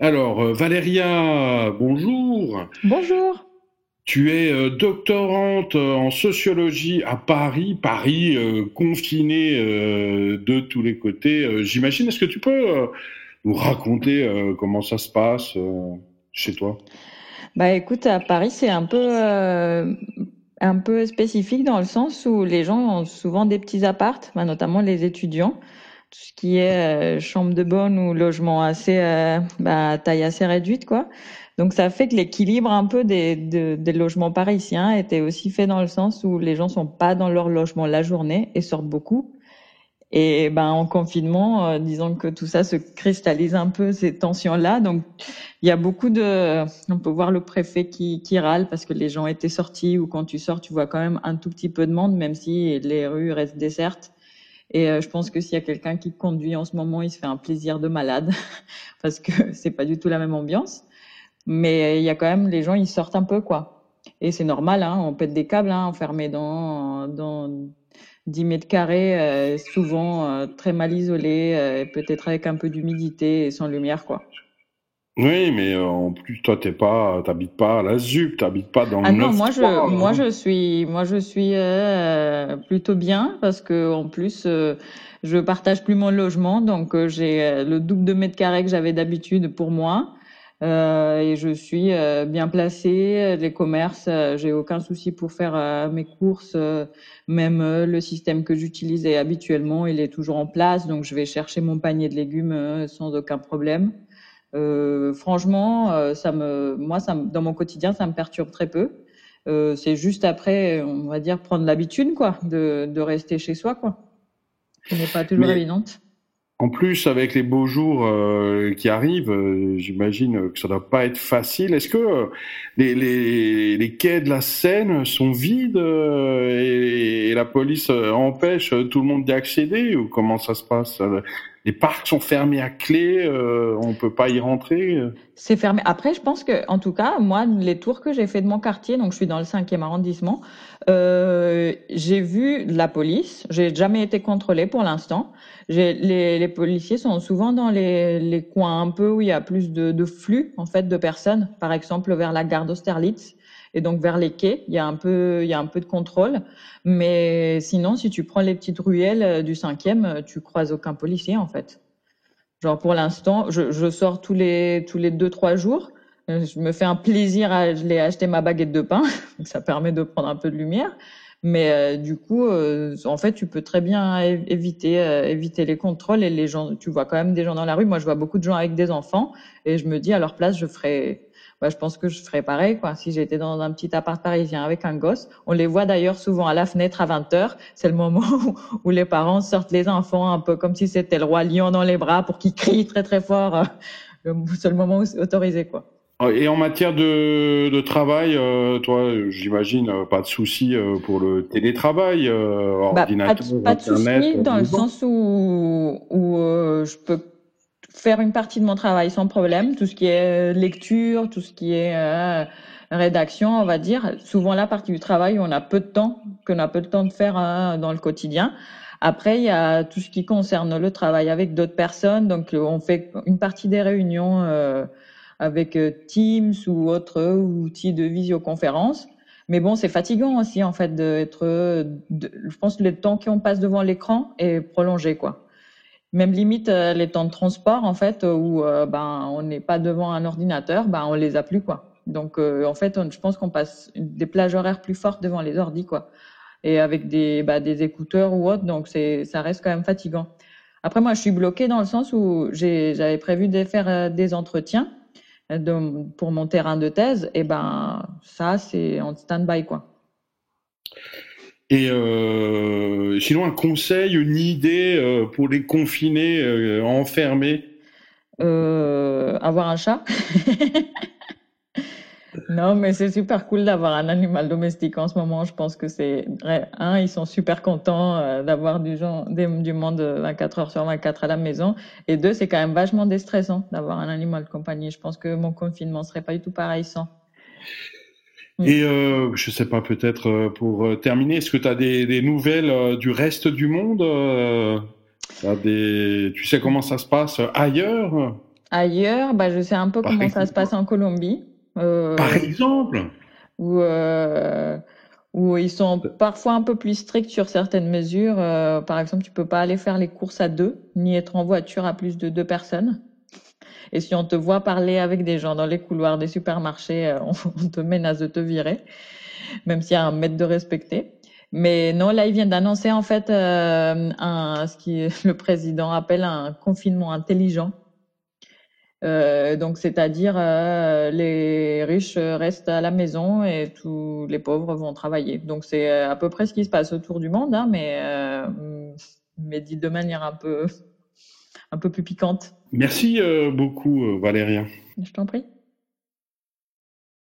Alors, euh, Valéria, bonjour. Bonjour. Tu es euh, doctorante en sociologie à Paris, Paris euh, confiné de tous les côtés, j'imagine. Est-ce que tu peux nous raconter comment ça se passe chez toi? Bah écoute, à Paris, c'est un peu un peu spécifique dans le sens où les gens ont souvent des petits appartes, bah, notamment les étudiants tout ce qui est euh, chambre de bonne ou logement assez euh, bah, taille assez réduite quoi. Donc ça fait que l'équilibre un peu des, des logements parisiens était aussi fait dans le sens où les gens sont pas dans leur logement la journée et sortent beaucoup. Et ben en confinement, euh, disons que tout ça se cristallise un peu ces tensions-là. Donc il y a beaucoup de, on peut voir le préfet qui, qui râle parce que les gens étaient sortis ou quand tu sors, tu vois quand même un tout petit peu de monde, même si les rues restent désertes. Et euh, je pense que s'il y a quelqu'un qui conduit en ce moment, il se fait un plaisir de malade parce que c'est pas du tout la même ambiance. Mais il y a quand même les gens, ils sortent un peu quoi. Et c'est normal, hein, on pète des câbles, hein, enfermés dans dans 10 mètres carrés, euh, souvent euh, très mal isolés, peut-être avec un peu d'humidité et sans lumière quoi. Oui, mais euh, en plus, toi, t'es pas, t'habites pas à la ZUP, t'habites pas dans ah non, moi je, moi je suis, moi je suis euh, plutôt bien parce que en plus, euh, je partage plus mon logement, donc j'ai le double de mètres carrés que j'avais d'habitude pour moi. et je suis bien placée. Les commerces, j'ai aucun souci pour faire mes courses. même le système que j'utilisais habituellement, il est toujours en place. Donc, je vais chercher mon panier de légumes sans aucun problème. Euh, franchement, euh, ça me, moi, ça me, dans mon quotidien, ça me perturbe très peu. Euh, c'est juste après, on va dire, prendre l'habitude, quoi, de, de rester chez soi, quoi. Ce n'est pas toujours évidente. En plus, avec les beaux jours euh, qui arrivent, euh, j'imagine que ça doit pas être facile. Est-ce que euh, les, les, les, quais de la Seine sont vides et, et, la police empêche tout le monde d'y accéder ou comment ça se passe Les parcs sont fermés à clé, on peut pas y rentrer. C'est fermé. Après, je pense que, en tout cas, moi, les tours que j'ai fait de mon quartier, donc je suis dans le 5e arrondissement, j'ai vu la police. J'ai jamais été contrôlée pour l'instant. Les, les, policiers sont souvent dans les, les, coins un peu où il y a plus de, de, flux en fait de personnes, par exemple vers la gare d'Austerlitz et donc vers les quais, il y a un peu il y a un peu de contrôle, mais sinon si tu prends les petites ruelles euh, du cinquième, euh, tu croises aucun policier en fait. Genre pour l'instant, je, je, sors tous les tous les deux trois jours. Euh, je me fais un plaisir à aller acheter ma baguette de pain, ça permet de prendre un peu de lumière. Mais euh, du coup, euh, en fait, tu peux très bien éviter euh, éviter les contrôles et les gens. Tu vois quand même des gens dans la rue. Moi, je vois beaucoup de gens avec des enfants et je me dis à leur place, je ferais. Bah, je pense que je ferais pareil, quoi. Si j'étais dans un petit appart parisien avec un gosse, on les voit d'ailleurs souvent à la fenêtre à 20 heures. C'est le moment où, les parents sortent les enfants un peu comme si c'était le roi lion dans les bras pour qu'ils crient très très fort. C'est le moment autorisé, quoi. Et en matière de, de travail, euh, toi, j'imagine euh, pas de souci euh, pour le télétravail, bah, ordinateur, pas de, pas de souci dans le sens où, où je peux faire une partie de mon travail sans problème, tout ce qui est lecture, tout ce qui est rédaction, on va dire. Souvent la partie du travail, on a peu de temps, qu'on a peu de temps de faire dans le quotidien. Après, il y a tout ce qui concerne le travail avec d'autres personnes. Donc, on fait une partie des réunions avec euh, Teams ou autres outils de visioconférence. Mais bon, c'est fatigant aussi en fait d'être. je pense que le temps qu'on passe devant l'écran est prolongé quoi. Même limite euh, les temps de transport en fait où euh, ben on n'est pas devant un ordinateur, ben on les a plus quoi. Donc en fait, je pense qu'on passe des plages horaires plus fortes devant les ordis quoi. Et avec des bah, des écouteurs ou autre, donc c'est ça reste quand même fatigant. Après moi, je suis bloquée dans le sens où j'avais prévu de faire des entretiens pour mon terrain de thèse, et ben ça c'est en stand-by quoi. Et euh, sinon un conseil, une idée euh, pour les confiner, euh, enfermés? Avoir un chat. Non, mais c'est super cool d'avoir un animal domestique en ce moment. Je pense que c'est un, ils sont super contents euh, d'avoir du, du monde 24 heures sur 24 à la maison. Et deux, c'est quand même vachement déstressant d'avoir un animal de compagnie. Je pense que mon confinement serait pas du tout pareil sans. Mm. Et euh, je sais pas, peut-être euh, pour euh, terminer, est-ce que tu as des, des nouvelles du reste du monde des... Tu sais comment ça se passe ailleurs? Ailleurs, bah, je sais un peu comment ça se passe en Colombie. Euh, Par exemple? où, euh, où ils sont parfois un peu plus stricts sur certaines mesures. Euh, par exemple, tu peux pas aller faire les courses à deux, ni être en voiture à plus de deux personnes. Et si on te voit parler avec des gens dans les couloirs des supermarchés, on, te menace de te virer, même s'il y a un mètre de respecter. Mais non, là, ils viennent d'annoncer en fait un, ce qui le président appelle un confinement intelligent. Euh, donc, c'est-à-dire euh, les riches restent à la maison et tous les pauvres vont travailler. Donc, c'est euh, à peu près ce qui se passe autour du monde, hein, mais euh, mais dit de manière un peu un peu plus piquante. Merci beaucoup, Valérien. Je t'en prie.